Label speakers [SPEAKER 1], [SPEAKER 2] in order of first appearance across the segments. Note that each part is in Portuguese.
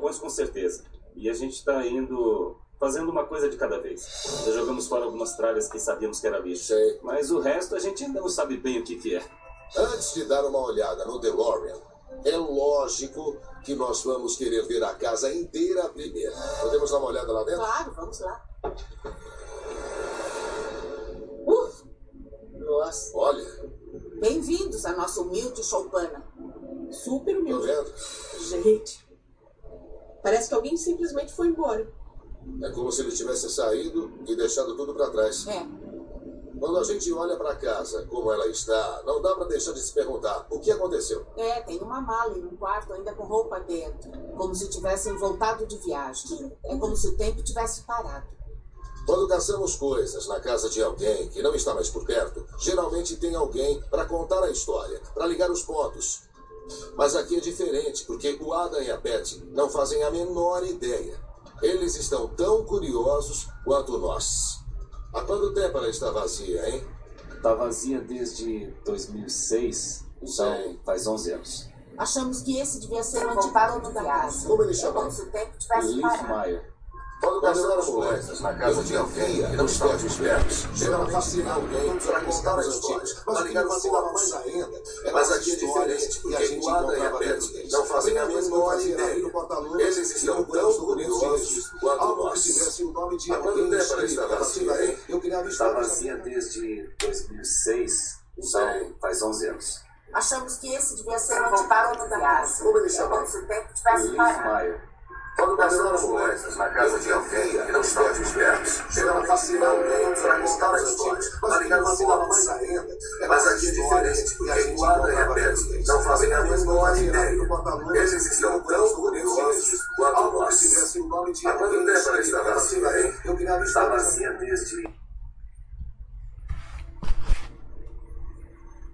[SPEAKER 1] com certeza. E a gente tá indo. fazendo uma coisa de cada vez. Já jogamos fora algumas tralhas que sabíamos que era lixo.
[SPEAKER 2] Sei.
[SPEAKER 1] Mas o resto a gente ainda não sabe bem o que, que é.
[SPEAKER 2] Antes de dar uma olhada no DeLorean, é lógico que nós vamos querer ver a casa inteira primeiro. Podemos dar uma olhada lá dentro?
[SPEAKER 3] Claro, vamos lá. Uh, nossa,
[SPEAKER 2] Olha,
[SPEAKER 3] bem-vindos à nossa humilde choupana. Super
[SPEAKER 2] tô
[SPEAKER 3] humilde.
[SPEAKER 2] vendo?
[SPEAKER 3] Gente, parece que alguém simplesmente foi embora.
[SPEAKER 2] É como se ele tivesse saído e deixado tudo para trás.
[SPEAKER 3] É,
[SPEAKER 2] Quando a gente olha para casa, como ela está, não dá para deixar de se perguntar o que aconteceu.
[SPEAKER 3] é, tem uma mala em um quarto ainda com roupa dentro. Como se tivessem voltado de viagem. É como se o tempo tivesse parado.
[SPEAKER 2] Quando caçamos coisas na casa de alguém que não está mais por perto, geralmente tem alguém para contar a história, para ligar os pontos. Mas aqui é diferente, porque o Adam e a Betty não fazem a menor ideia. Eles estão tão curiosos quanto nós. Há quanto tempo ela está vazia, hein?
[SPEAKER 1] Tá vazia desde 2006, então faz 11 anos.
[SPEAKER 3] Achamos que esse devia ser o antigo dono da casa.
[SPEAKER 2] Como ele
[SPEAKER 3] É
[SPEAKER 2] chama?
[SPEAKER 3] como se o tempo tivesse
[SPEAKER 1] Leaf
[SPEAKER 3] parado.
[SPEAKER 1] Meyer.
[SPEAKER 2] Quando caçamos coisas na casa de alguém que não está espertos, geralmente tem alguém para contar a história. Mas ligar os pontos. ainda. Mas aqui é diferente, porque o Adam e a Betty não fazem a menor ideia. Eles estão tão curiosos quanto nós.
[SPEAKER 4] o nome de
[SPEAKER 2] Há quanto
[SPEAKER 4] alguém
[SPEAKER 2] tempo ela está vazia, hein?
[SPEAKER 4] Eu criava
[SPEAKER 1] Tá
[SPEAKER 4] histórias
[SPEAKER 1] vazia desde 2006,
[SPEAKER 2] Sei.
[SPEAKER 1] então faz 11 anos.
[SPEAKER 3] Achamos que esse devia ser o antigo dono da casa.
[SPEAKER 2] Como ele
[SPEAKER 3] É
[SPEAKER 2] chama?
[SPEAKER 3] como se o tempo tivesse parado.
[SPEAKER 2] Quando caçamos coisas na casa de alguém que não está espertos, tem alguém para contar a história. Mas ligar os pontos.
[SPEAKER 4] ainda.
[SPEAKER 2] Mas aqui é diferente, porque o Adam e a Betty não fazem a menor ideia. Eles estão tão curiosos quanto nós.
[SPEAKER 4] tivesse o nome de
[SPEAKER 2] Há quanto tempo ela está vazia, hein?
[SPEAKER 1] Tá
[SPEAKER 4] histórias
[SPEAKER 1] vazia desde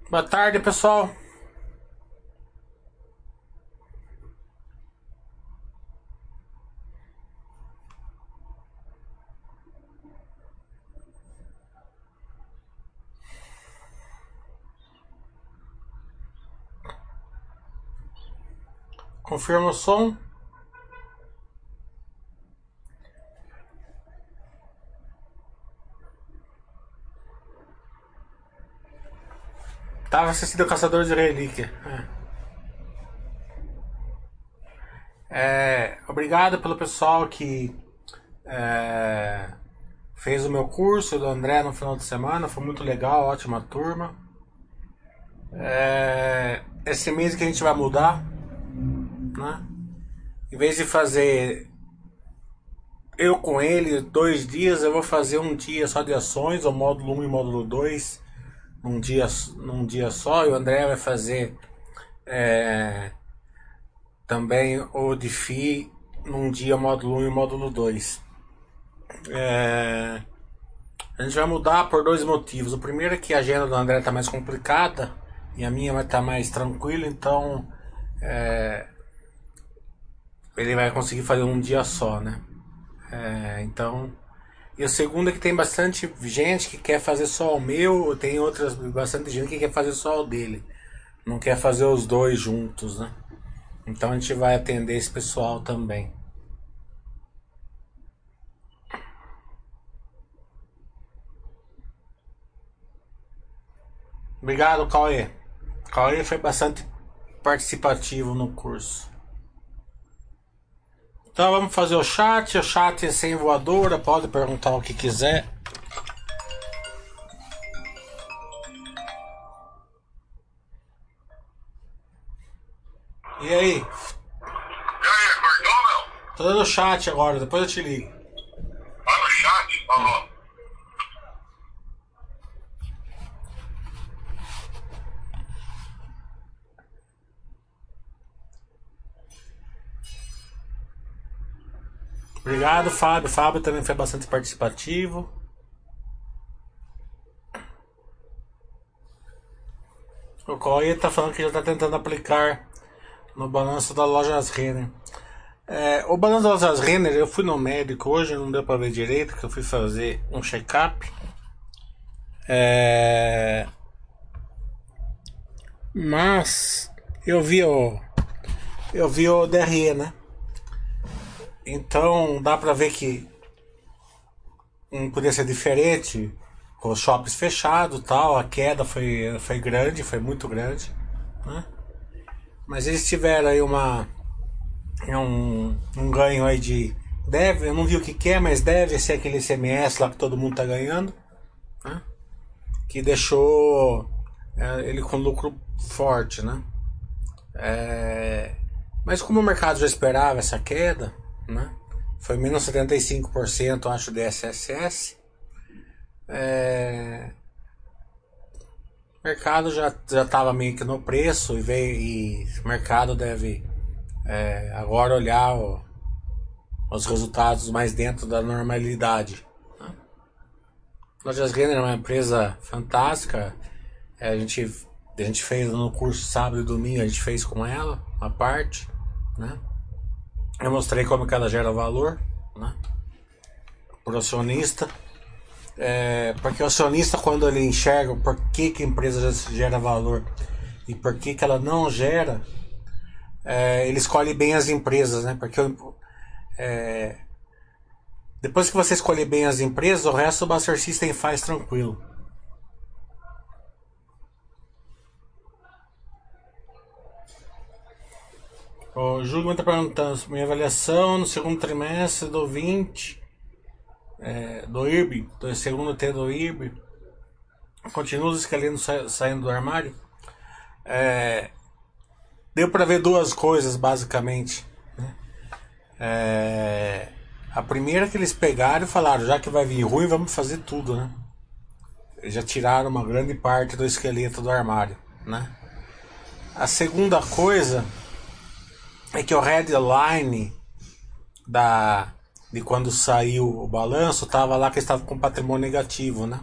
[SPEAKER 5] Boa tarde, pessoal. Confirma o som. Tava assistindo Caçador de Relíquia. É. É, obrigado pelo pessoal que é, fez o meu curso do André no final de semana. Foi muito legal, ótima turma. É, esse mês que a gente vai mudar, né? Em vez de fazer eu com ele dois dias, eu vou fazer um dia só de ações, o módulo 1 e módulo 2 num dia, num dia só, e o André vai fazer é, também o de FI num dia módulo 1 e módulo 2. É, a gente vai mudar por dois motivos. O primeiro é que a agenda do André está mais complicada e a minha vai estar mais tranquila, então é, ele vai conseguir fazer um dia só, né? É, então e o segundo é que tem bastante gente que quer fazer só o meu, tem outras bastante gente que quer fazer só o dele. Não quer fazer os dois juntos, né? Então a gente vai atender esse pessoal também. Obrigado, Cauê. Cauê foi bastante participativo no curso. Então vamos fazer o chat. O chat é sem voadora, pode perguntar o que quiser. E aí?
[SPEAKER 6] E aí, acordou, meu?
[SPEAKER 5] Tô dando chat agora, depois eu te ligo.
[SPEAKER 6] Tá no chat? Tá
[SPEAKER 5] Obrigado, Fábio. Fábio também foi bastante participativo. O Cauê tá falando que já tá tentando aplicar no balanço da Lojas Renner. É, o balanço das Lojas Renner, eu fui no médico hoje, não deu pra ver direito, que eu fui fazer um check-up. É, mas eu vi o. Eu vi o DRE, né? Então dá pra ver que não podia ser diferente, com os shoppings fechados tal, a queda foi, foi grande, foi muito grande. Né? Mas eles tiveram aí uma. Um, um ganho aí de. Deve, eu não vi o que, que é, mas deve ser aquele CMS lá que todo mundo tá ganhando. Né? Que deixou é, ele com lucro forte, né? É, mas como o mercado já esperava essa queda, né? Foi menos 75%, acho, de SSS. É, o mercado já estava meio que no preço e veio e o mercado deve é, agora olhar o, os resultados mais dentro da normalidade. Né? Lojas Renner é uma empresa fantástica. É, a gente a gente fez no curso sábado e domingo a gente fez com ela uma parte, né? Eu mostrei como ela gera valor, né? Pro acionista. É, porque o acionista, quando ele enxerga por que, que a empresa gera valor e por que, que ela não gera, é, ele escolhe bem as empresas, né? Porque é, depois que você escolher bem as empresas, o resto o Buster System faz tranquilo. O Júlio está perguntando minha avaliação no segundo trimestre do 20 é, do IRB, do segundo T do IRB, continua os escalinos sa saindo do armário. É, deu para ver duas coisas basicamente. Né? É, a primeira que eles pegaram e falaram, já que vai vir ruim, vamos fazer tudo, né? Já tiraram uma grande parte do esqueleto do armário, né? A segunda coisa é que o headline da de quando saiu o balanço estava lá que estava com patrimônio negativo, né?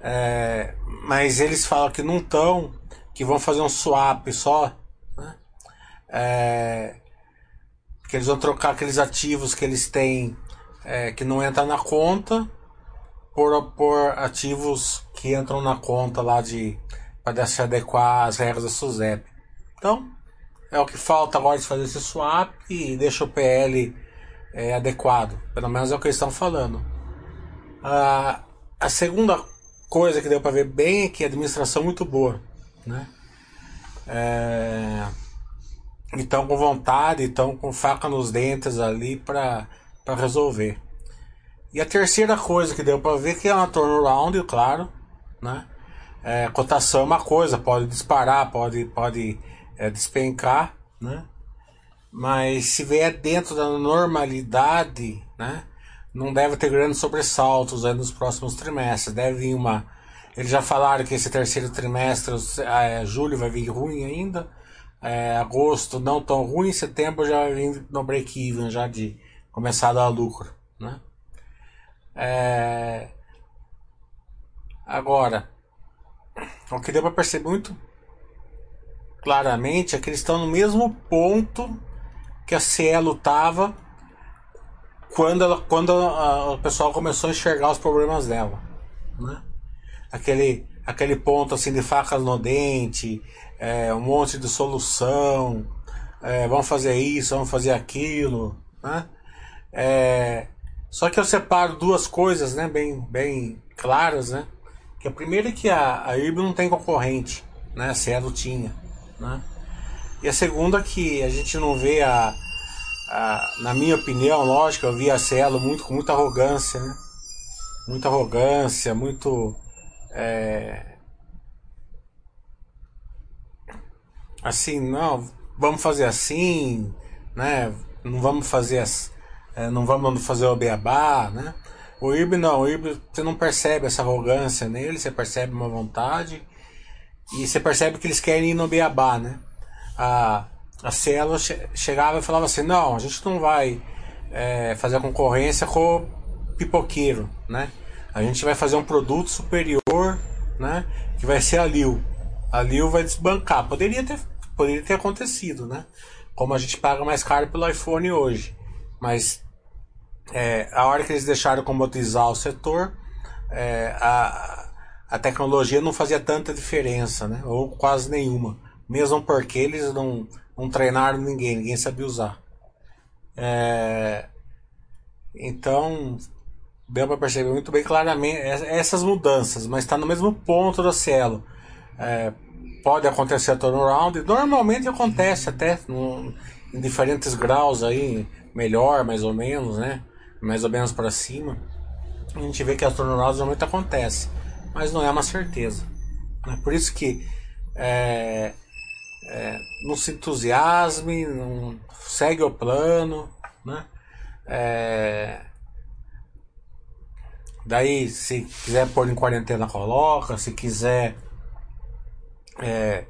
[SPEAKER 5] É, mas eles falam que não estão, que vão fazer um swap só, né? É, que eles vão trocar aqueles ativos que eles têm é, que não entram na conta por, por ativos que entram na conta lá de para se adequar às regras da SUSEP. Então, é o que falta agora de fazer esse swap e deixa o PL é, adequado. Pelo menos é o que eles estão falando. A, a segunda coisa que deu para ver bem é que a administração é muito boa. Né? É, estão com vontade, estão com faca nos dentes ali para resolver. E a terceira coisa que deu para ver que é uma turnaround, claro, né? É, cotação é uma coisa, pode disparar, pode, pode é, despencar, né? Mas se vier dentro da normalidade, né? Não deve ter grandes sobressaltos aí nos próximos trimestres. Deve vir uma. Eles já falaram que esse terceiro trimestre, é, julho, vai vir ruim ainda. É, agosto não tão ruim, setembro já vai vir no break-even, já de começar a dar lucro. Né? É... Agora, o que deu para perceber muito claramente é que eles estão no mesmo ponto que a Cielo estava quando, ela, quando a, o pessoal começou a enxergar os problemas dela. Né? Aquele, aquele ponto assim de facas no dente, é, um monte de solução, é, vamos fazer isso, vamos fazer aquilo. Né? É, só que eu separo duas coisas né, bem, bem claras. Né? Que a primeira é que a, a não tem concorrente, né? a Cielo tinha. Né? E a segunda que a gente não vê a, a, na minha opinião, lógico, eu vi a Cielo muito com muita arrogância, né? Muita arrogância, muito é, assim, não, vamos fazer assim, né? Não vamos fazer as, é, não vamos fazer o beabá, né? O IRB não, o IRB você não percebe essa arrogância nele, você percebe uma vontade e você percebe que eles querem ir no beabá, né? A, a Cielo che chegava e falava assim, não, a gente não vai é, fazer a concorrência com o pipoqueiro, né? A gente vai fazer um produto superior, né? Que vai ser a Liu. A Liu vai desbancar. Poderia ter, poderia ter acontecido, né? Como a gente paga mais caro pelo iPhone hoje. Mas é, a hora que eles deixaram comodizar o setor, é, a, a tecnologia não fazia tanta diferença, né? Ou quase nenhuma. Mesmo porque eles não, não treinaram ninguém, ninguém sabia usar. É, então, deu para perceber muito bem claramente essas mudanças, mas está no mesmo ponto do Cielo. É, pode acontecer a turnaround, normalmente acontece até no, em diferentes graus aí, melhor, mais ou menos, né? Mais ou menos para cima. A gente vê que as turnarounds normalmente acontece, mas não é uma certeza. Né? Por isso que é, é, não se entusiasme, não segue o plano, né? É, daí, se quiser pôr em quarentena, coloca. Se quiser é,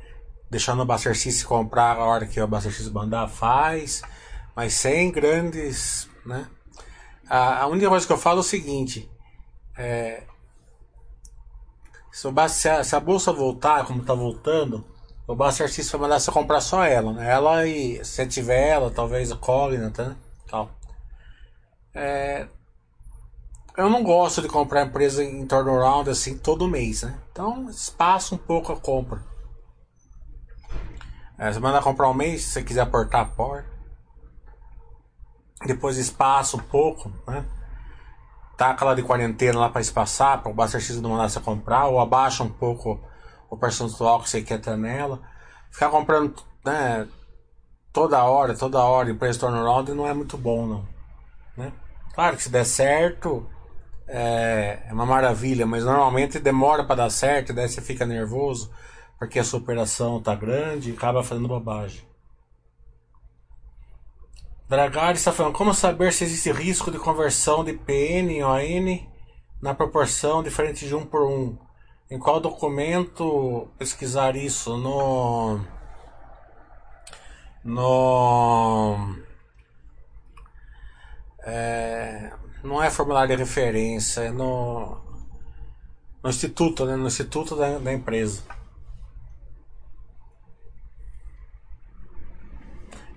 [SPEAKER 5] deixar no Bastercice comprar a hora que o Bastercice mandar, faz. Mas sem grandes, né? A, a única coisa que eu falo é o seguinte: é, se, o, se, a, bolsa voltar como está voltando, o Buster System vai mandar você comprar só ela, né? Ela e se tiver ela, talvez a Cognita, né? Tal. É, eu não gosto de comprar empresa em turnaround assim todo mês, né? Então espaço um pouco a compra. É, você manda comprar um mês, se você quiser aportar, aporta. Depois espaço um pouco, né? Taca lá de quarentena lá para espaçar, para o Buster X não mandar você comprar, ou abaixa um pouco o percentual que você quer ter nela. Ficar comprando né, toda hora, toda hora em preço turnaround não é muito bom, não. Né? Claro que se der certo é, é uma maravilha, mas normalmente demora para dar certo, daí você fica nervoso porque a sua operação tá grande e acaba fazendo bobagem. Dragari está falando, como saber se existe risco de conversão de PN em ON na proporção diferente de 1 por 1? Em qual documento pesquisar isso? No. No. É, não é formulário de referência, é no. No instituto, né? No instituto da, da empresa.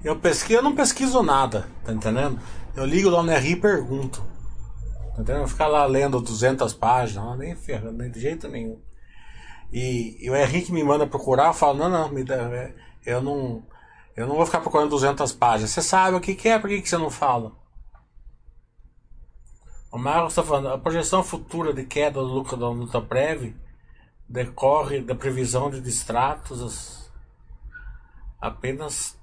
[SPEAKER 5] Eu pesquiso, eu não pesquiso nada, tá entendendo? Eu ligo lá no RI e pergunto. Entendeu? Ficar lá lendo 200 páginas, nem ferrando, nem de jeito nenhum. E, e o Henrique me manda procurar, eu falo, não, não, me dá, é, eu não eu não vou ficar procurando 200 páginas. Você sabe o que, que é, por que, que você não fala? O Marcos está falando, a projeção futura de queda do lucro da luta prévia decorre da previsão de distratos apenas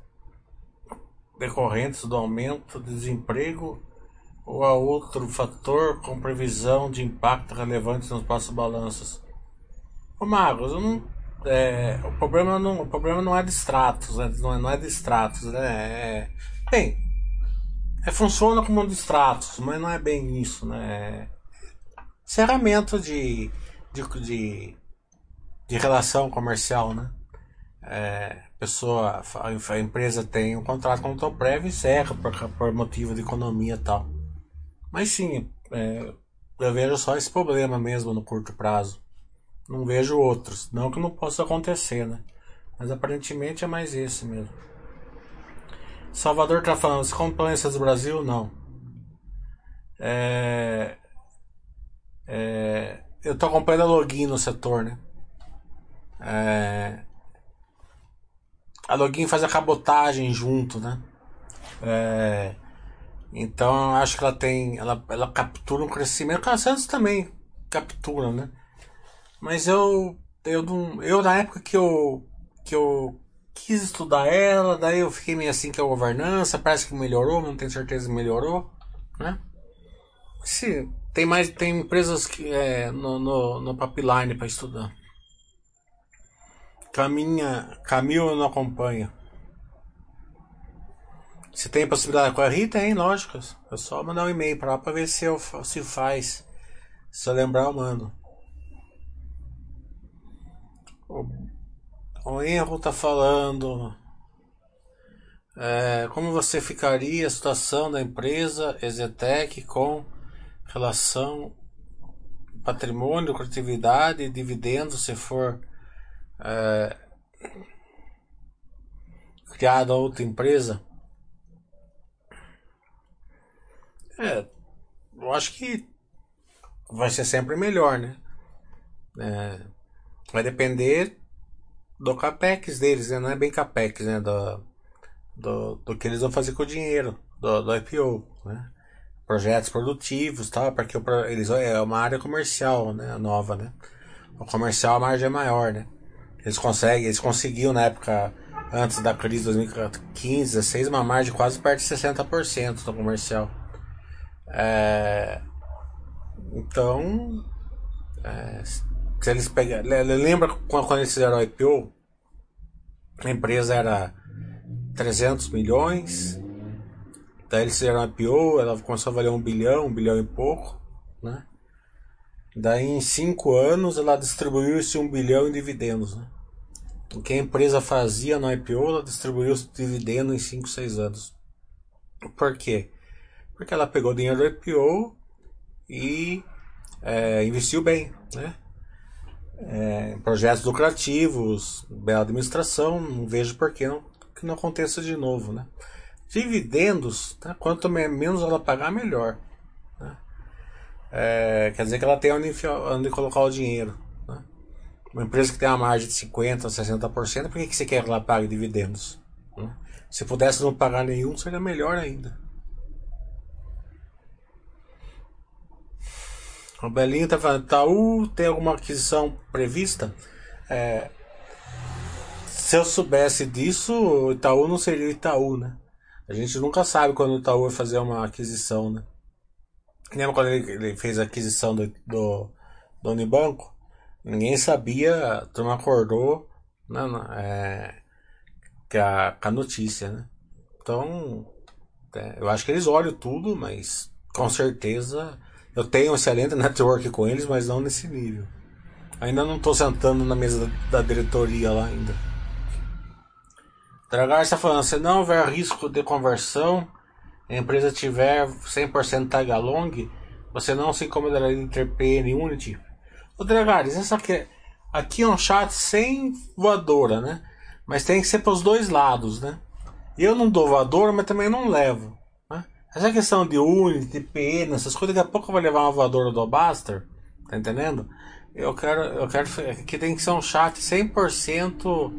[SPEAKER 5] decorrentes do aumento de desemprego ou há outro fator com previsão de impacto relevante nos próximos balanços? Ô eu não, é, o, problema não, o problema não é de extratos, né? não, é, não é de extratos, né? É, bem, é, funciona como um de extratos, mas não é bem isso, né? Encerramento de, de, de, de relação comercial, né? É, pessoa, a, empresa tem um contrato com o Toprev e encerra por, por motivo de economia e tal. Mas sim, é, eu vejo só esse problema mesmo no curto prazo. Não vejo outros. Não que não possa acontecer, né? Mas aparentemente é mais esse mesmo. Salvador tá falando, se compliance do Brasil, não. É, é, eu tô acompanhando a login no setor, né? É, a login faz a cabotagem junto, né? É, então eu acho que ela tem. Ela, ela captura um crescimento. A Santos também captura, né? Mas eu. Eu, não, eu na época que eu. que eu quis estudar ela, daí eu fiquei meio assim que a governança, parece que melhorou, não tenho certeza melhorou, né? Se, tem mais tem empresas que é, no, no, no para estudar. Caminha, Camil não acompanha. Se tem possibilidade com a Rita, tem, lógico. É só mandar um e-mail para lá para ver se, eu, se faz. Se eu lembrar, eu mando. O, o erro tá falando. É, como você ficaria a situação da empresa Exetec com relação patrimônio, lucratividade e dividendos se for é, criada outra empresa? É, eu acho que vai ser sempre melhor, né? É, vai depender do capex deles, né? Não é bem capex, né? Do, do, do que eles vão fazer com o dinheiro. do, do IPO, né? Projetos produtivos, tal, porque eles é uma área comercial, né, nova, né? O comercial a margem é maior, né? Eles conseguem, eles conseguiam na época antes da crise de 2015, 16, uma margem quase perto de 60% no comercial. É, então, é, se eles pegar, le- le- lembra quando, eles fizeram o IPO? A empresa era 300 milhões. Daí eles fizeram a IPO, ela começou a valer um bilhão, um bilhão e pouco, né? Daí em cinco anos ela distribuiu esse um bilhão em dividendos, né? O que a empresa fazia no IPO, ela distribuiu os dividendos em 5, 6 anos. Por quê? Porque ela pegou o dinheiro do IPO e é, investiu bem, né? É, projetos lucrativos, bela administração, não vejo por que não, que não aconteça de novo, né? Dividendos, tá? quanto me- menos ela pagar, melhor. né? É, quer dizer que ela tem onde, onde colocar o dinheiro. Uma empresa que tem uma margem de 50%, 60%, por que, que você quer que ela pague dividendos? né? Se pudesse não pagar nenhum, seria melhor ainda. O Belinho tá falando, Itaú tem alguma aquisição prevista? É, se eu soubesse disso, o Itaú não seria o Itaú, né? A gente nunca sabe quando o Itaú vai fazer uma aquisição, né? Lembra quando ele, ele fez a aquisição do, do, do Unibanco? Ninguém sabia, a turma acordou né, né, é, com, a, com a notícia, né? Então, é, eu acho que eles olham tudo, mas com certeza eu tenho um excelente network com eles, mas não nesse nível. Ainda não estou sentando na mesa da, diretoria lá ainda. Dragar está falando, se não houver risco de conversão, a empresa tiver 100% tag along, você não se incomodará de ter PN Unity. Ô Dragares, essa aqui, aqui é um chat sem voadora, né? Mas tem que ser para os dois lados, né? Eu não dou voadora, mas também não levo. Né? Essa questão de Unity, de PN, essas coisas, daqui a pouco eu vou levar uma voadora do Baster, tá entendendo? Eu quero, eu quero que tem que ser um chat 100%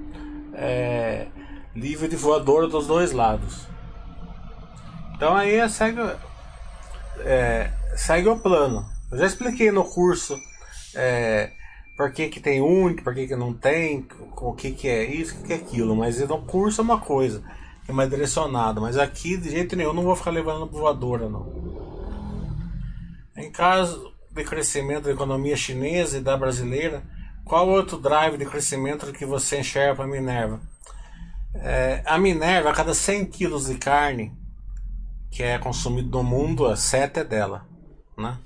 [SPEAKER 5] é, livre de voadora dos dois lados. Então aí segue, é, segue o plano. Eu já expliquei no curso é, por que, que tem único, por que, que não tem, o que, que é isso, o que, que é aquilo. Mas no curso é uma coisa, é mais direcionado. Mas aqui, de jeito nenhum, não vou ficar levando voadora, não. Em caso de crescimento da economia chinesa e da brasileira, qual outro drive de crescimento que você enxerga para a Minerva? É, a Minerva, a cada 100 quilos de carne que é consumido no mundo, a 7 é dela. Né?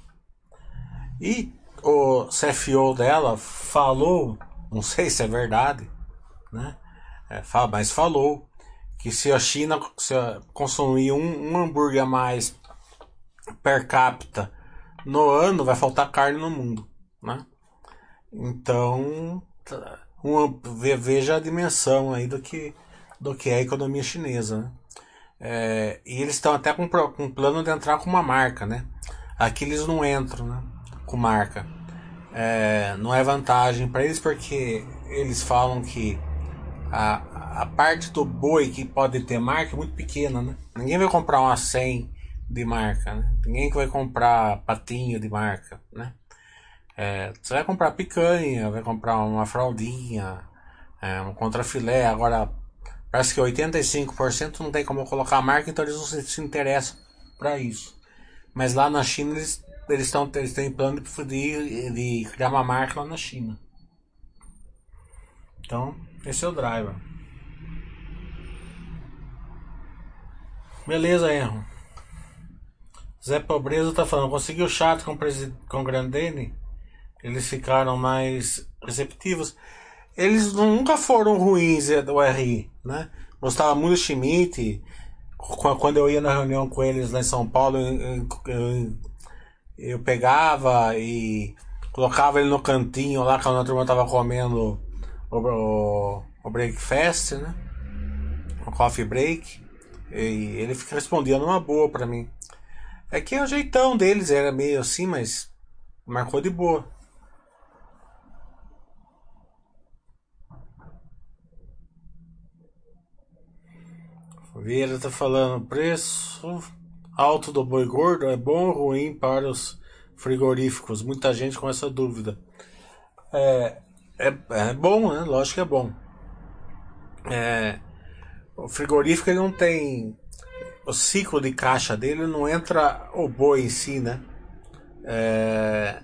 [SPEAKER 5] E o CFO dela falou, não sei se é verdade, né? É, mas falou que se a China se consumir um, um hambúrguer a mais per capita no ano, vai faltar carne no mundo. Né? Então, uma, veja a dimensão aí do que, do que é a economia chinesa. Né? É, e eles estão até com, com plano de entrar com uma marca, né? Aqui eles não entram né, com marca. É, não é vantagem para eles porque eles falam que a, a parte do boi que pode ter marca é muito pequena, né? Ninguém vai comprar uma 100 de marca, né? Ninguém vai comprar patinho de marca, né? É, você vai comprar picanha, vai comprar uma fraldinha, é, um contrafilé, agora Parece que 85% não tem como colocar a marca, então eles não se, se interessam para isso. Mas lá na China eles, eles, tão, eles têm plano de, de criar uma marca lá na China. Então, esse é o driver. Beleza, erro. Zé Pobreza tá falando, conseguiu chat com, com Grandene? Eles ficaram mais receptivos eles nunca foram ruins do RI, né? Gostava muito do Schmidt. Quando eu ia na reunião com eles lá em São Paulo, eu, eu pegava e colocava ele no cantinho lá quando a turma tava comendo o, o, o breakfast, né? O coffee break. E ele respondia numa boa pra mim. É que o jeitão deles era meio assim, mas marcou de boa. Vieira tá falando preço alto do boi gordo é bom ou ruim para os frigoríficos? Muita gente com essa dúvida. É, é, é bom, né? Lógico que é bom. É, o frigorífico ele não tem o ciclo de caixa dele não entra o boi em si, né? É,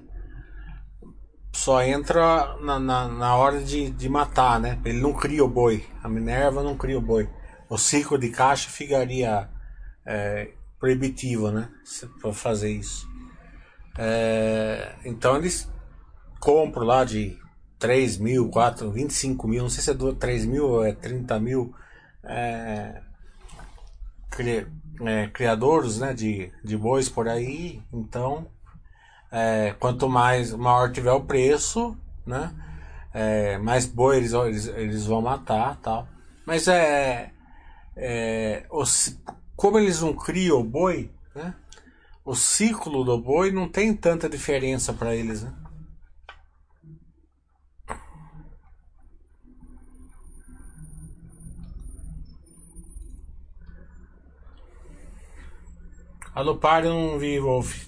[SPEAKER 5] só entra na, na, na, hora de, de matar, né? Ele não cria o boi. A Minerva não cria o boi. O ciclo de caixa ficaria é, proibitivo, né? Para fazer isso. É, então eles compram lá de 3 mil, 4, 25 mil, não sei se é do 3 mil ou é 30 mil é, cri, é, criadores né, de, de bois por aí. Então, é, quanto mais maior tiver o preço, né, é, mais boi eles, eles, eles vão matar tal. Mas é, é os, como eles não criam o boi, né, o ciclo do boi não tem tanta diferença para eles. Né? Alô, pare, não vi, Wolf.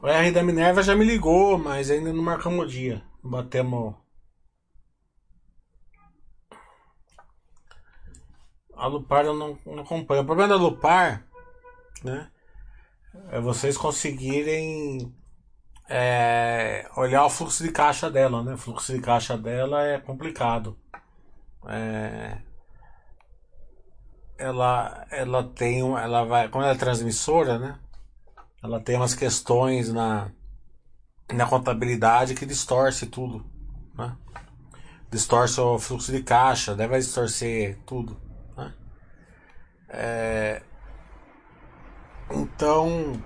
[SPEAKER 5] O R da Minerva já me ligou, mas ainda não marcamos o dia. Batemos. A Lupar eu não, não acompanho. O problema da Lupar, né? É vocês conseguirem é, olhar o fluxo de caixa dela, né? O fluxo de caixa dela é complicado. É, ela ela tem ela vai como ela é transmissora né ela tem umas questões na na contabilidade que distorce tudo né? distorce o fluxo de caixa deve distorcer tudo? É, então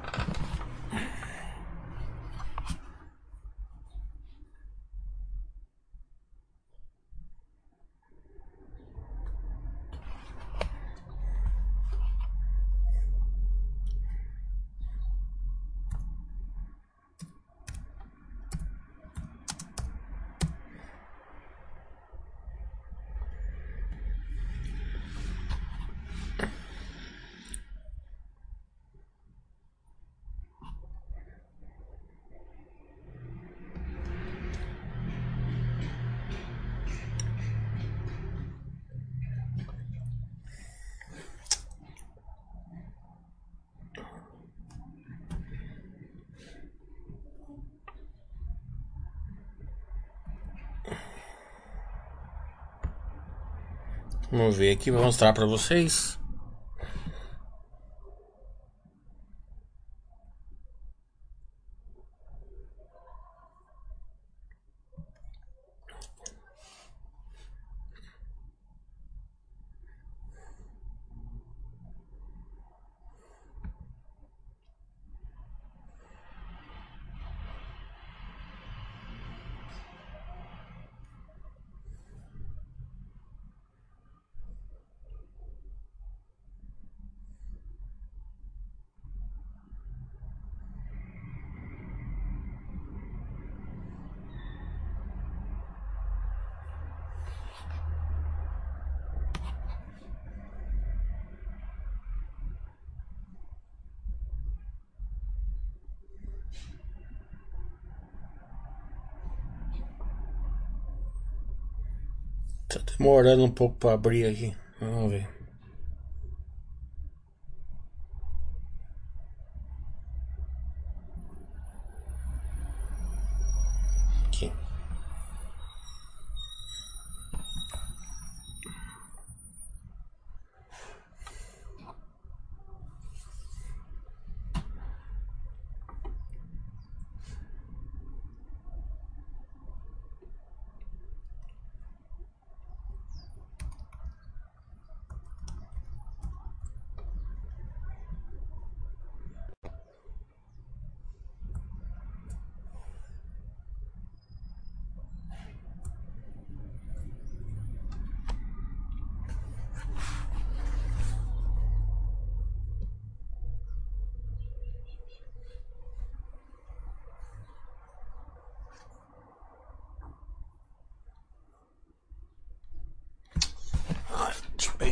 [SPEAKER 5] Vamos ver aqui, vou mostrar para vocês. Tá demorando um pouco para abrir aqui. Vamos ver.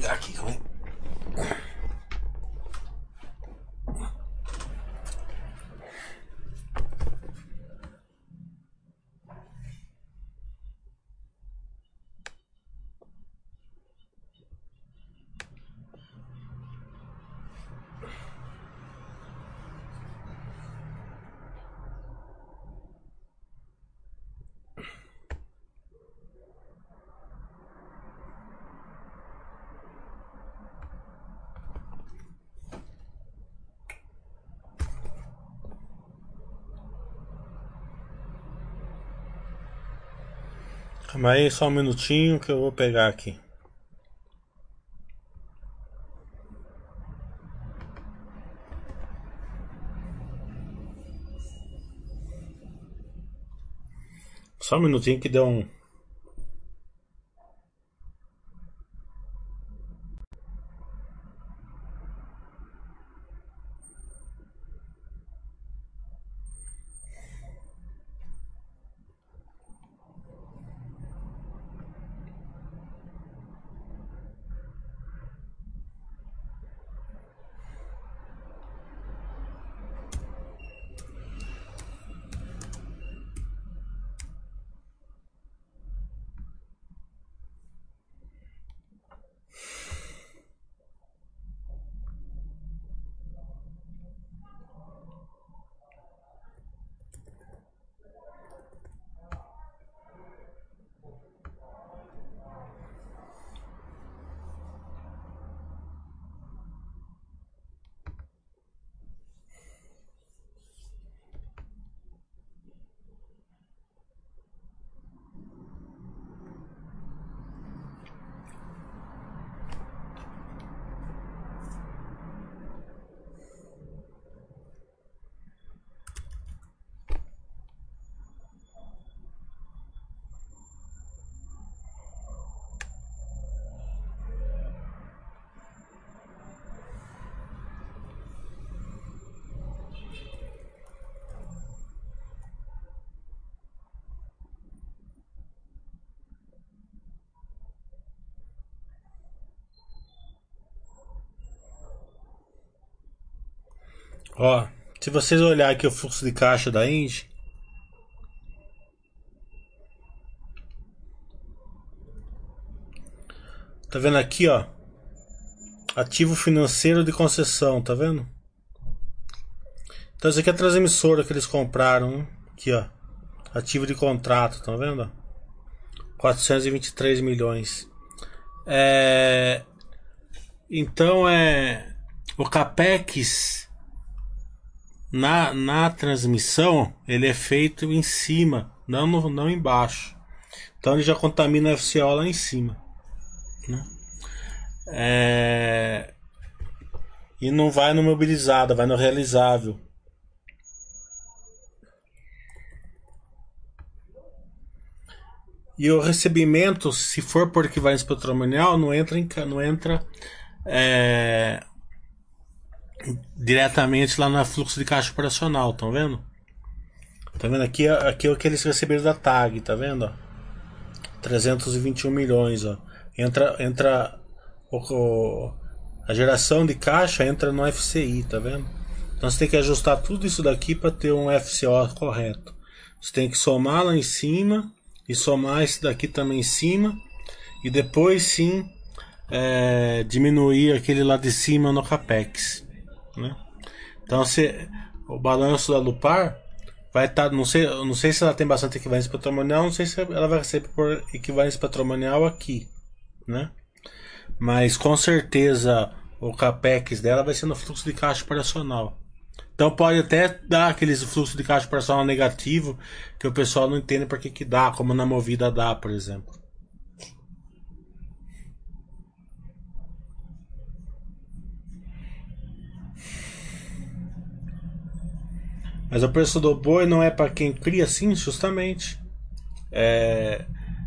[SPEAKER 5] Pegar aqui, calma aí. Só um minutinho que eu vou pegar aqui. Só um minutinho que deu um. Ó, se vocês olharem aqui o fluxo de caixa da Indy, Tá vendo aqui, ó? Ativo financeiro de concessão, tá vendo? Então isso aqui é a transmissora que eles compraram, né? Aqui, ó. Ativo de contrato, tá vendo? 423 milhões. É... Então é o capex na, na transmissão ele é feito em cima, não, no, não embaixo. Então ele já contamina a FCO lá em cima. Né? É... E não vai no mobilizado, vai no realizável. E o recebimento, se for por equivalência patrimonial, não entra em, não entra é, diretamente lá no fluxo de caixa operacional, estão vendo? Tá vendo aqui, aqui é o que eles receberam da TAG, tá vendo? 321 milhões, ó. Entra entra o, o, a geração de caixa entra no FCI, tá vendo? Então você tem que ajustar tudo isso daqui para ter um FCO correto. Você tem que somar lá em cima e somar esse daqui também em cima e depois sim é, diminuir aquele lá de cima no capex. Né? Então, se o balanço da Lupar vai estar, tá, não sei, não sei se ela tem bastante equivalência patrimonial, não sei se ela vai receber por equivalência patrimonial aqui, né? Mas com certeza o capex dela vai ser no fluxo de caixa operacional. Então pode até dar aqueles fluxo de caixa operacional negativo que o pessoal não entende porque que dá, como na Movida dá, por exemplo. Mas o preço do boi não é para quem cria assim, justamente. É,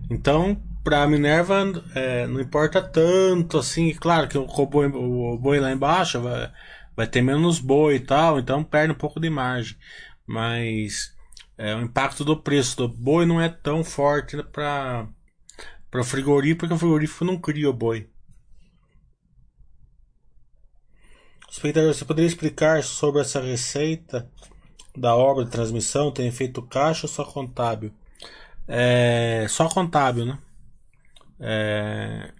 [SPEAKER 5] então, para a Minerva é, não importa tanto assim. Claro que o boi, o boi lá embaixo vai, vai ter menos boi e tal, então perde um pouco de margem. Mas é, o impacto do preço do boi não é tão forte para o frigorífico, porque o frigorífico não cria o boi. Espectador, você poderia explicar sobre essa receita da obra de transmissão? Tem efeito caixa ou só contábil? É, só contábil, né? É,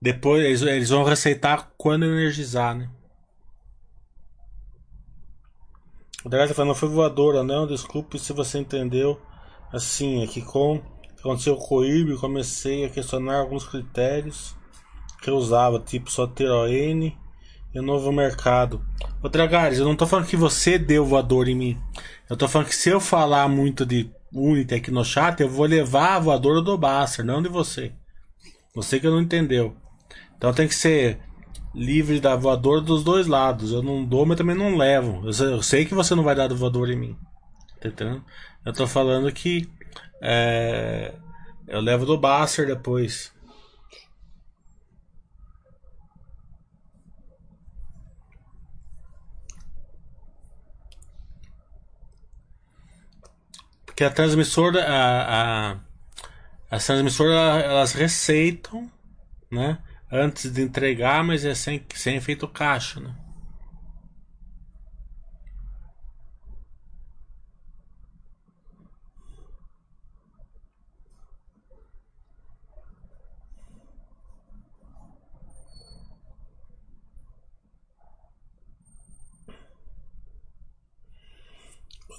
[SPEAKER 5] depois eles, eles vão receitar quando energizar, né? O Dragão falando, não foi voadora, não. Desculpe se você entendeu assim. É que com aconteceu com o IRB, comecei a questionar alguns critérios que eu usava, tipo só ter ON e novo mercado. Ô Dragares, eu não tô falando que você deu voador em mim. Eu tô falando que se eu falar muito de Unity no chat, eu vou levar a voadora do Basser, não de você. Você que não entendeu. Então tem que ser livre da voadora dos dois lados. Eu não dou, mas também não levo. Eu sei que você não vai dar voador em mim. Tá? Eu tô falando que é, eu levo do Basser depois. Porque a transmissora, a, a, as transmissoras elas receitam, né? antes de entregar, mas é sem, sem efeito caixa, né?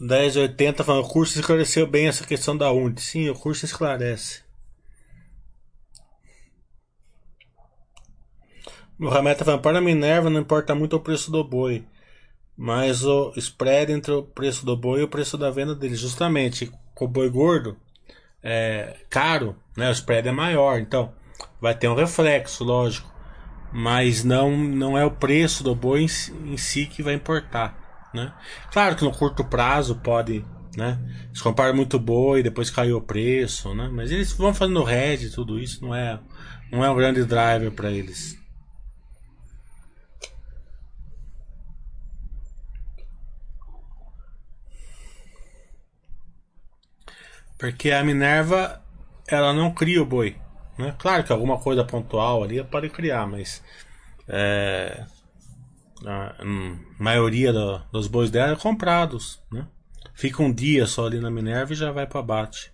[SPEAKER 5] Dez oitenta falando, o curso esclareceu bem essa questão da UNT. Sim, o curso esclarece. Mohamed tá falando, para Minerva não importa muito o preço do boi, mas o spread entre o preço do boi e o preço da venda dele. Justamente, com o boi gordo, é caro, né? o spread é maior, então vai ter um reflexo, lógico. Mas não, não é o preço do boi em si que vai importar. Né? Claro que no curto prazo pode né? Eles comparam muito boi, depois caiu o preço, né? Mas eles vão fazendo red, tudo isso não é, não é um grande driver para eles. Porque a Minerva, ela não cria o boi. Né? Claro que alguma coisa pontual ali pode criar, mas é, a, a maioria do, dos bois dela é comprados. Né? Fica um dia só ali na Minerva e já vai para abate.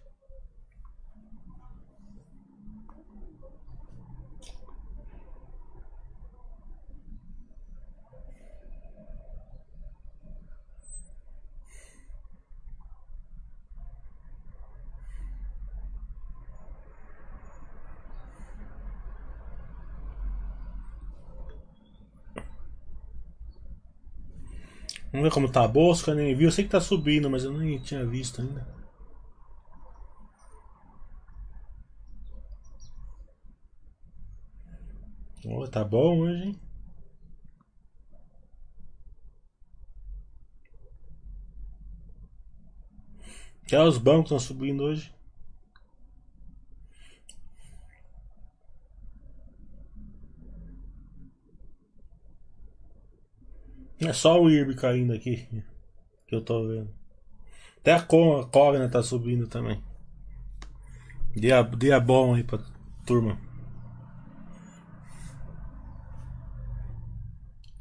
[SPEAKER 5] Vamos ver como tá a bolsa, nem vi. Eu sei que tá subindo, mas eu nem tinha visto ainda. Oh, tá bom hoje, hein? Até os bancos estão subindo hoje. É só o IRB caindo aqui. Que eu tô vendo. Até a Cogna tá subindo também. Dia, dia bom aí pra turma.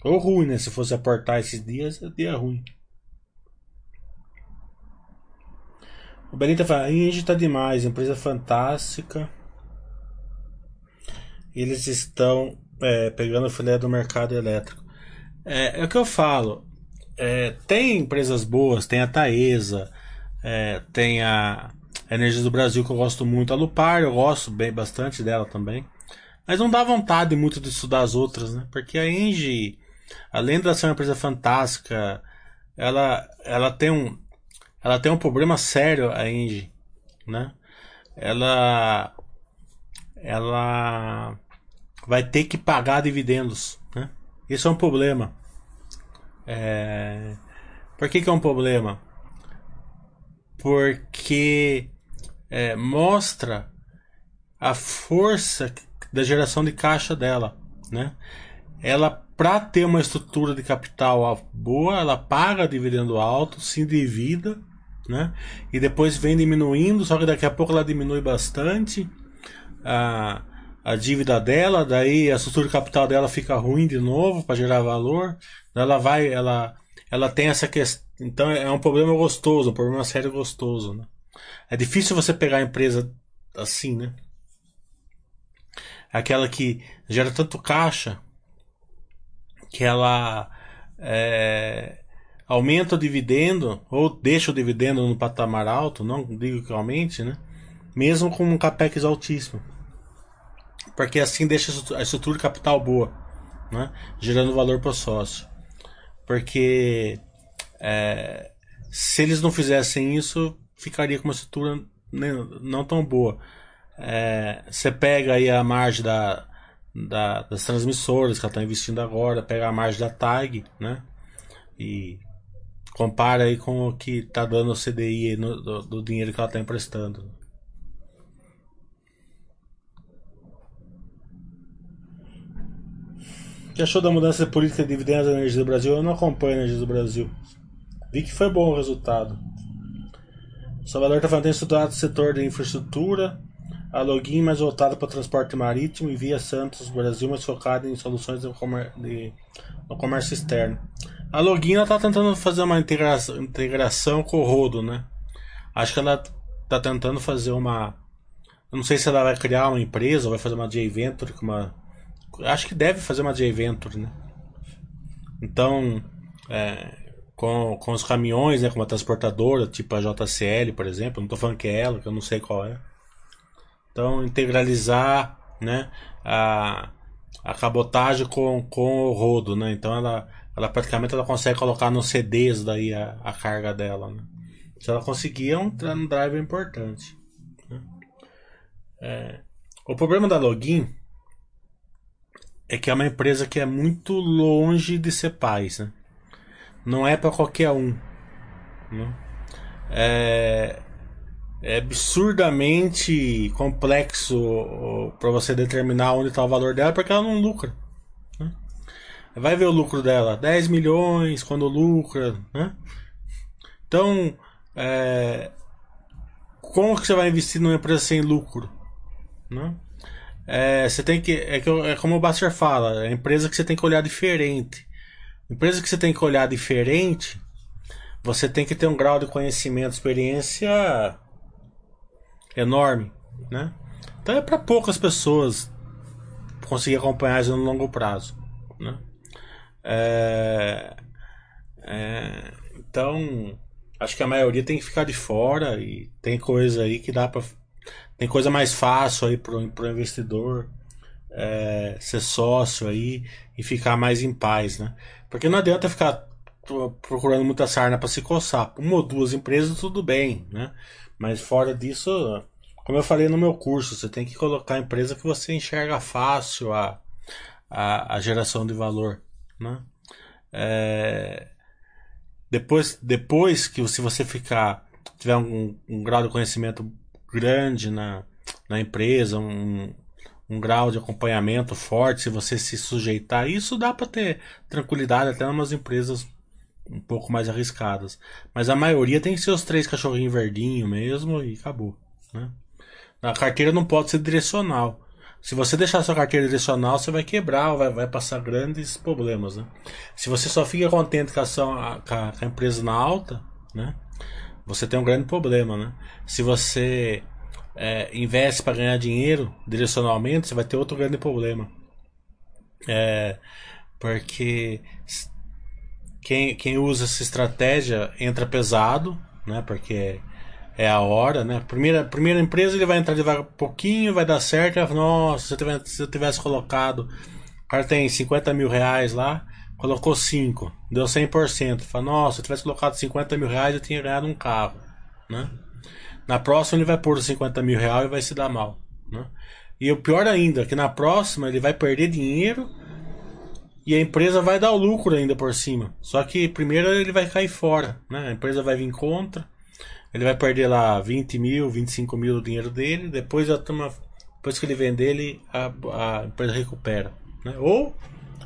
[SPEAKER 5] Ou ruim, né? Se fosse aportar esses dias, é dia ruim. O Benita fala, a Inge tá demais, empresa fantástica. Eles estão é, pegando filé do mercado elétrico. É, é o que eu falo. É, tem empresas boas, tem a Taesa, é, tem a Energias do Brasil que eu gosto muito, a Lupar eu gosto bem bastante dela também. Mas não dá vontade muito de estudar as outras, né? Porque a Engie, além de ser uma empresa fantástica, ela, ela tem um ela tem um problema sério a Engie, né? Ela ela vai ter que pagar dividendos, né? Isso é um problema. É... Por que, que é um problema? Porque é, mostra a força da geração de caixa dela, né? Ela, para ter uma estrutura de capital boa, ela paga dividendo alto, se endivida, né? E depois vem diminuindo, só que daqui a pouco ela diminui bastante. Ah, a dívida dela, daí a estrutura de capital dela fica ruim de novo para gerar valor. Ela vai, ela, ela tem essa questão. Então é um problema gostoso, um problema sério gostoso. Né? É difícil você pegar a empresa assim, né? Aquela que gera tanto caixa que ela é, aumenta o dividendo ou deixa o dividendo no patamar alto, não digo que aumente, né? Mesmo com um capex altíssimo. Porque assim deixa a estrutura de capital boa, né? Gerando valor para o sócio. Porque é, se eles não fizessem isso, ficaria com uma estrutura não tão boa. É, você pega aí a margem da, da, das transmissoras que ela está investindo agora, pega a margem da TAG, né? E compara aí com o que está dando o CDI no, do, do, dinheiro que ela está emprestando. O que achou da mudança de política de dividendos da energia do Brasil? Eu não acompanho a energia do Brasil. Vi que foi bom o resultado. O Salvador está fazendo estudado o setor de infraestrutura, a login mais voltada para transporte marítimo e via Santos Brasil mais focada em soluções de, de, no comércio externo. A login está tentando fazer uma integração, integração com o Rodo, né? Acho que ela está tentando fazer uma. Eu não sei se ela vai criar uma empresa ou vai fazer uma J-Venture com uma. Acho que deve fazer uma J-Venture, né? Então, é, com, com os caminhões, né, com uma transportadora, tipo a JCL, por exemplo, não estou falando que é ela, que eu não sei qual é. Então, integralizar né, a, a cabotagem com, com o rodo. Né? Então, ela, ela praticamente ela consegue colocar nos CDs daí a, a carga dela. Né? Se ela conseguir, é um, um driver importante. Né? É, o problema da Login é que é uma empresa que é muito longe de ser paz. Né? Não é para qualquer um. Né? É, é absurdamente complexo para você determinar onde está o valor dela, porque ela não lucra. Né? Vai ver o lucro dela, 10 milhões quando lucra. Né? Então, é, como que você vai investir numa empresa sem lucro? Né? É, você tem que é, que é como o Baster fala, é empresa que você tem que olhar diferente. Empresa que você tem que olhar diferente, você tem que ter um grau de conhecimento, experiência enorme, né? Então é para poucas pessoas conseguir acompanhar isso no longo prazo, né? É, é, então acho que a maioria tem que ficar de fora e tem coisa aí que dá para tem coisa mais fácil aí pro, pro investidor é, ser sócio aí e ficar mais em paz, né? Porque não adianta ficar procurando muita sarna para se coçar. Uma ou duas empresas tudo bem, né? Mas fora disso, como eu falei no meu curso, você tem que colocar a empresa que você enxerga fácil a, a, a geração de valor. Né? É, depois, depois que se você ficar tiver um, um grau de conhecimento grande na, na empresa, um, um grau de acompanhamento forte, se você se sujeitar isso, dá para ter tranquilidade até em umas empresas um pouco mais arriscadas. Mas a maioria tem que ser os três cachorrinhos verdinho mesmo e acabou. Né? A carteira não pode ser direcional. Se você deixar sua carteira direcional, você vai quebrar, vai, vai passar grandes problemas. Né? Se você só fica contente com a, a, com a empresa na alta, né? Você tem um grande problema. Né? Se você é, investe para ganhar dinheiro direcionalmente, você vai ter outro grande problema. É, porque quem, quem usa essa estratégia entra pesado, né? Porque é a hora, né? Primeira, primeira empresa ele vai entrar devagar pouquinho, vai dar certo. Nossa, se eu, tivesse, se eu tivesse colocado. O cara tem 50 mil reais lá, colocou 5, deu 100%. Fala, nossa, se eu tivesse colocado 50 mil reais, eu tinha ganhado um carro, né? Na próxima ele vai pôr os 50 mil reais e vai se dar mal, né? E o pior ainda, que na próxima ele vai perder dinheiro e a empresa vai dar o lucro ainda por cima. Só que primeiro ele vai cair fora, né? A empresa vai vir contra, ele vai perder lá 20 mil, 25 mil do dinheiro dele, depois a turma, depois que ele vender, ele, a, a empresa recupera. Né? Ou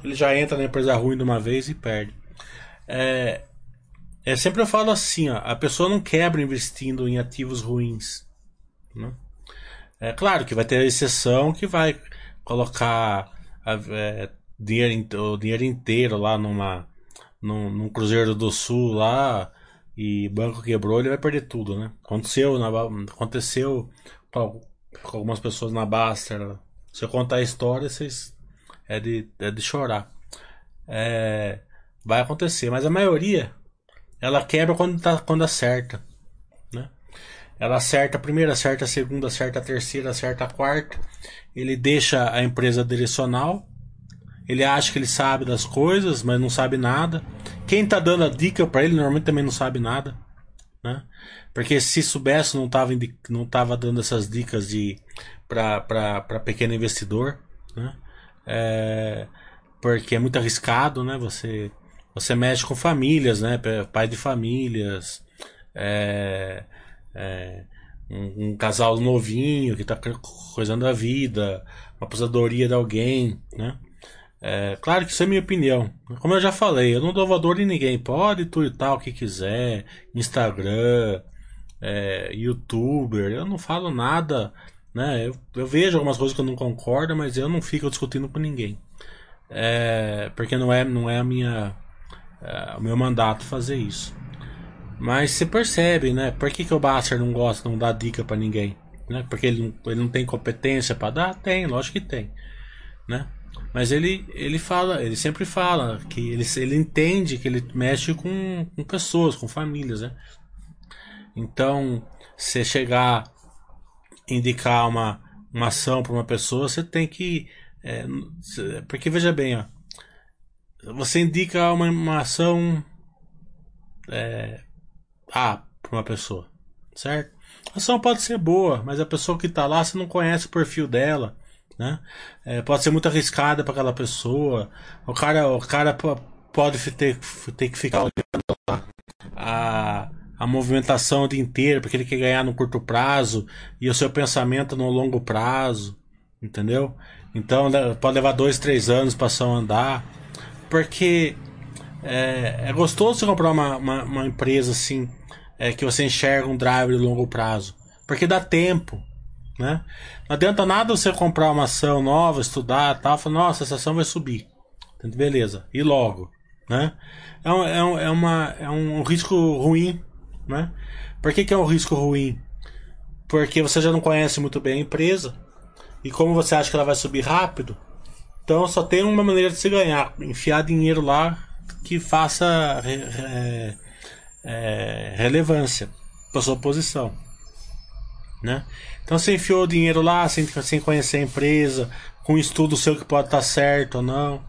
[SPEAKER 5] ele já entra na empresa ruim de uma vez e perde. É, é sempre eu falo assim, ó, a pessoa não quebra investindo em ativos ruins. Né? É claro que vai ter a exceção que vai colocar a- é, dinheiro, in- o dinheiro inteiro lá numa, num, num Cruzeiro do Sul lá e banco quebrou, ele vai perder tudo, né? Aconteceu, na, aconteceu com, com algumas pessoas na Baster. Se eu contar a história, vocês é de, é de chorar. É, vai acontecer, mas a maioria ela quebra quando, tá, quando acerta. Né? Ela acerta a primeira, acerta a segunda, acerta a terceira, acerta a quarta. Ele deixa a empresa direcional. Ele acha que ele sabe das coisas, mas não sabe nada. Quem tá dando a dica para ele normalmente também não sabe nada. Né? Porque se soubesse, não tava, indi- não tava dando essas dicas de para pequeno investidor. Né? É, porque é muito arriscado, né? Você, você mexe com famílias, né? Pai de famílias, é, é, um, um casal novinho que está coisando a vida, uma aposentadoria de alguém, né? É, claro que isso é minha opinião. Como eu já falei, eu não dou valor em ninguém. Pode tuitar o que quiser, Instagram, é, youtuber, eu não falo nada, né? Eu, eu vejo algumas coisas que eu não concordo, mas eu não fico discutindo com ninguém. É, porque não é, não é a minha, é, o meu mandato fazer isso. Mas você percebe, né? Por que, que o Basser não gosta, não dá dica pra ninguém? Né? Porque ele não, ele não tem competência pra dar? Tem, lógico que tem. Né? Mas ele, ele fala, ele sempre fala que ele, ele entende que ele mexe com, com pessoas, com famílias, né? Então, você chegar indicar uma, uma ação para uma pessoa, você tem que. é, porque veja bem, ó, você indica uma, uma ação é, A para uma pessoa, certo? A ação pode ser boa, mas a pessoa que está lá você não conhece o perfil dela, né? É, pode ser muito arriscada para aquela pessoa. O cara, o cara po- pode ter, ter que ficar olhando a, a movimentação o dia inteiro, porque ele quer ganhar no curto prazo e o seu pensamento no longo prazo, entendeu? Então le- pode levar dois, três anos para ação andar, porque é, é gostoso você comprar uma, uma, uma empresa assim é, que você enxerga um driver de longo prazo, porque dá tempo, né? Não adianta nada você comprar uma ação nova, estudar, tal, falar, nossa, essa ação vai subir, beleza? E logo, né? É, é, um, é, uma, é um risco ruim, né? Por que, que é um risco ruim? Porque você já não conhece muito bem a empresa e como você acha que ela vai subir rápido, então só tem uma maneira de se ganhar, enfiar dinheiro lá que faça re- é, relevância para sua posição, né? Então você enfiou dinheiro lá sem, sem conhecer a empresa, com estudo seu que pode estar certo ou não.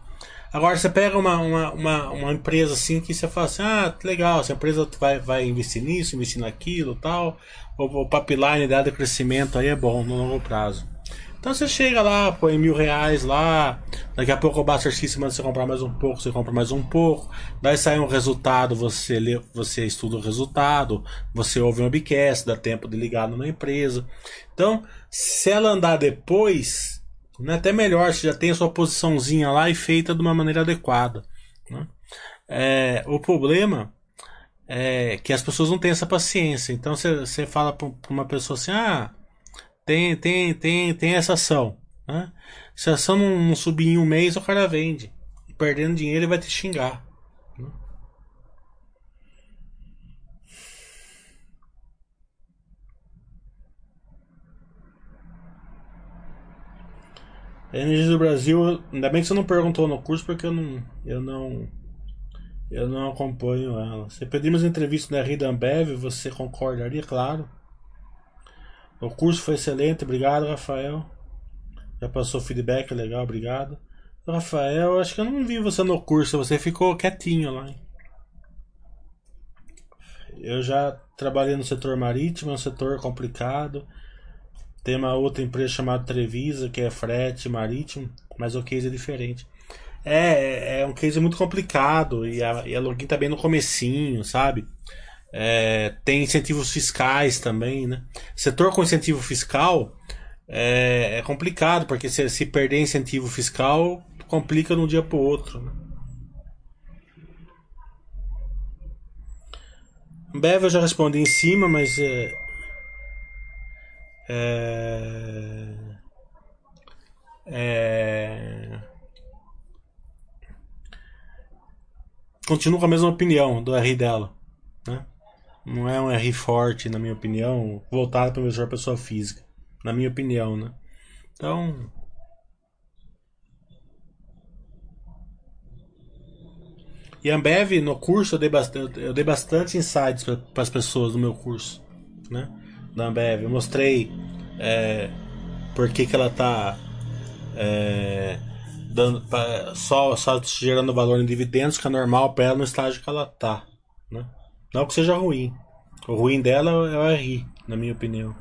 [SPEAKER 5] Agora você pega uma, uma, uma, uma empresa assim que você fala assim, ah, legal, essa empresa vai, vai investir nisso, investir naquilo tal. O, o pipeline dela de crescimento aí é bom no longo prazo. Então você chega lá, põe mil reais lá, daqui a pouco o Buster System manda você comprar mais um pouco, você compra mais um pouco, daí sai um resultado, você lê, você estuda o resultado, você ouve um webcast, dá tempo de ligar numa empresa. Então, se ela andar depois, né, até melhor, você já tem a sua posiçãozinha lá e feita de uma maneira adequada. né? É, o problema é que as pessoas não têm essa paciência. Então você, fala para uma pessoa assim, ah, tem, tem, tem, tem essa ação. Né? Se a ação não, não subir em um mês, o cara vende. Perdendo dinheiro, ele vai te xingar. Energia do Brasil, ainda bem que você não perguntou no curso, porque eu não, eu não, eu não acompanho ela. Se pedimos entrevista na Rida Ambev, você concordaria? Claro. O curso foi excelente, obrigado, Rafael. Já passou feedback, legal, obrigado. Rafael, acho que eu não vi você no curso, você ficou quietinho lá. hein? Eu já trabalhei no setor marítimo, é um setor complicado. Tem uma outra empresa chamada Trevisa, que é frete marítimo, mas o case é diferente. É, é um case muito complicado e a, e a login tá bem no comecinho, sabe? É, tem incentivos fiscais também, né? Setor com incentivo fiscal é, é complicado, porque se, se perder incentivo fiscal, complica de um dia pro outro. Né? Ambev eu já respondi em cima, mas é, é, É... Continuo com a mesma opinião do RI dela. Né? Não é um RI forte, na minha opinião, voltado para o pessoa física. Na minha opinião, né? Então. E Ambev, no curso, eu dei bastante, eu dei bastante insights para as pessoas no meu curso, né? Da Ambev. Eu mostrei é, por que, que ela tá é, dando, só, só gerando valor em dividendos, que é normal para ela no estágio que ela tá, né? Não que seja ruim. O ruim dela é o RI, na minha opinião.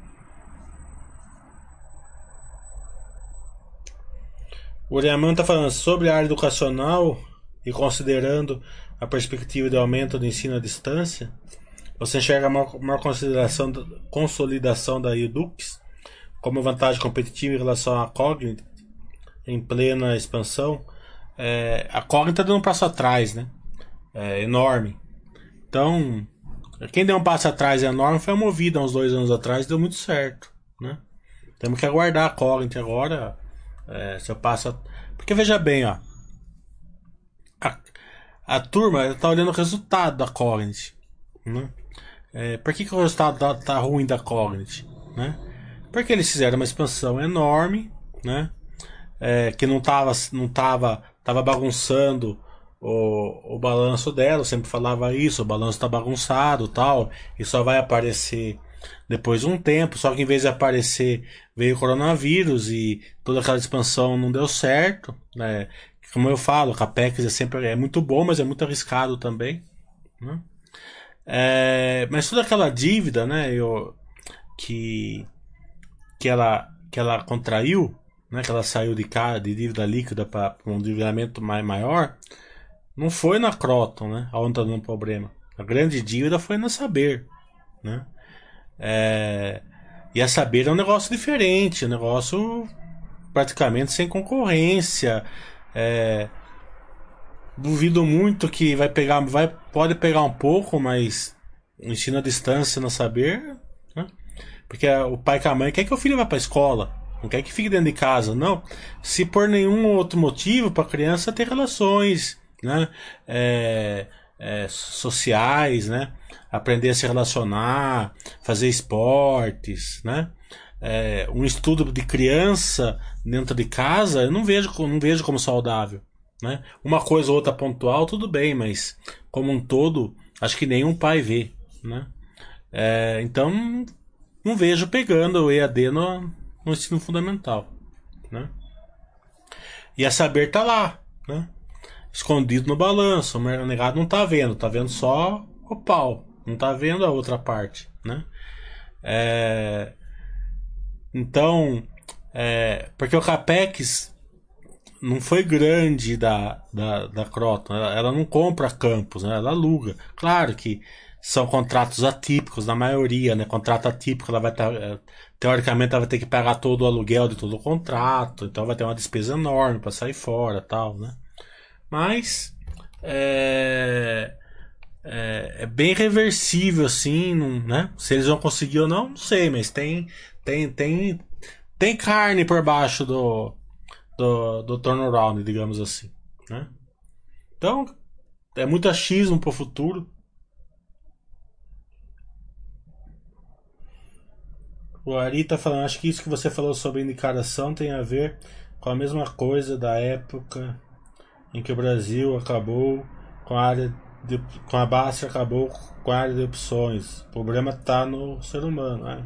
[SPEAKER 5] O Oriaman está falando sobre a área educacional e considerando a perspectiva de aumento do ensino à distância, você enxerga a maior, maior consideração, consolidação da Edux como vantagem competitiva em relação à Cognite em plena expansão. É, a Cognite está dando um passo atrás, né? É enorme. Então, quem deu um passo atrás enorme foi a Movida uns dois anos atrás deu muito certo, né? Temos que aguardar a Cognite agora. É, se eu passo. Porque veja bem, ó. A, a turma está olhando o resultado da Cognite. Né? É, por que, que o resultado tá, tá ruim da Cognite? Né? Porque eles fizeram uma expansão enorme, né? É, que não estava não tava, tava bagunçando o, o balanço dela, eu sempre falava isso, o balanço está bagunçado tal, e só vai aparecer depois de um tempo, só que em vez de aparecer veio o coronavírus e toda aquela expansão não deu certo, né? Como eu falo, o Capex é sempre é muito bom, mas é muito arriscado também. Né? É, mas toda aquela dívida, né, eu, que, que, ela, que ela contraiu, né, que ela saiu de, cara, de dívida líquida para um endividamento mais, maior, não foi na Croton, né, onde está dando problema. A grande dívida foi na Saber. Né? É, e a Saber é um negócio diferente, um negócio praticamente sem concorrência. É, duvido muito que vai pegar, vai, pode pegar um pouco, mas ensino à distância não saber, né? porque o pai com a mãe quer que o filho vá para a escola, não quer que fique dentro de casa, não. Se por nenhum outro motivo para a criança ter relações, né, é, é, sociais, né, aprender a se relacionar, fazer esportes, né, é, um estudo de criança dentro de casa, eu não vejo, não vejo como saudável. Né? Uma coisa ou outra pontual, tudo bem, mas como um todo, acho que nenhum pai vê. Né? É, então, não vejo pegando o EAD no, no ensino fundamental. Né? E a saber tá lá, né? escondido no balanço. O negado não tá vendo, tá vendo só o pau, não tá vendo a outra parte. Né? É, então, é, porque o Capex não foi grande da, da, da Croton, ela, ela não compra campos, né? ela aluga. Claro que são contratos atípicos, na maioria, né? Contrato atípico, ela vai estar. Tá, é, teoricamente, ela vai ter que pagar todo o aluguel de todo o contrato, então vai ter uma despesa enorme para sair fora tal, né? Mas. É, é, é, bem reversível, assim, não, né? Se eles vão conseguir ou não, não sei, mas tem, tem, tem, tem carne por baixo do, do, do turnaround, digamos assim. Né? Então, é muito achismo para o futuro. O Ari tá falando, acho que isso que você falou sobre indicação tem a ver com a mesma coisa da época em que o Brasil acabou com a área de, com a base acabou com a área de opções. O problema está no ser humano, né?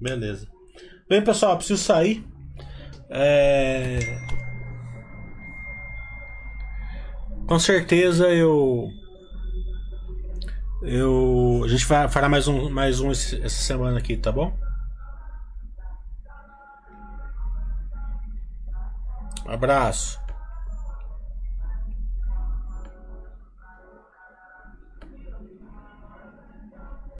[SPEAKER 5] Beleza. Bem, pessoal, preciso sair. É... Com certeza eu. Eu. A gente vai fará mais um, mais um essa semana aqui, tá bom? abraço.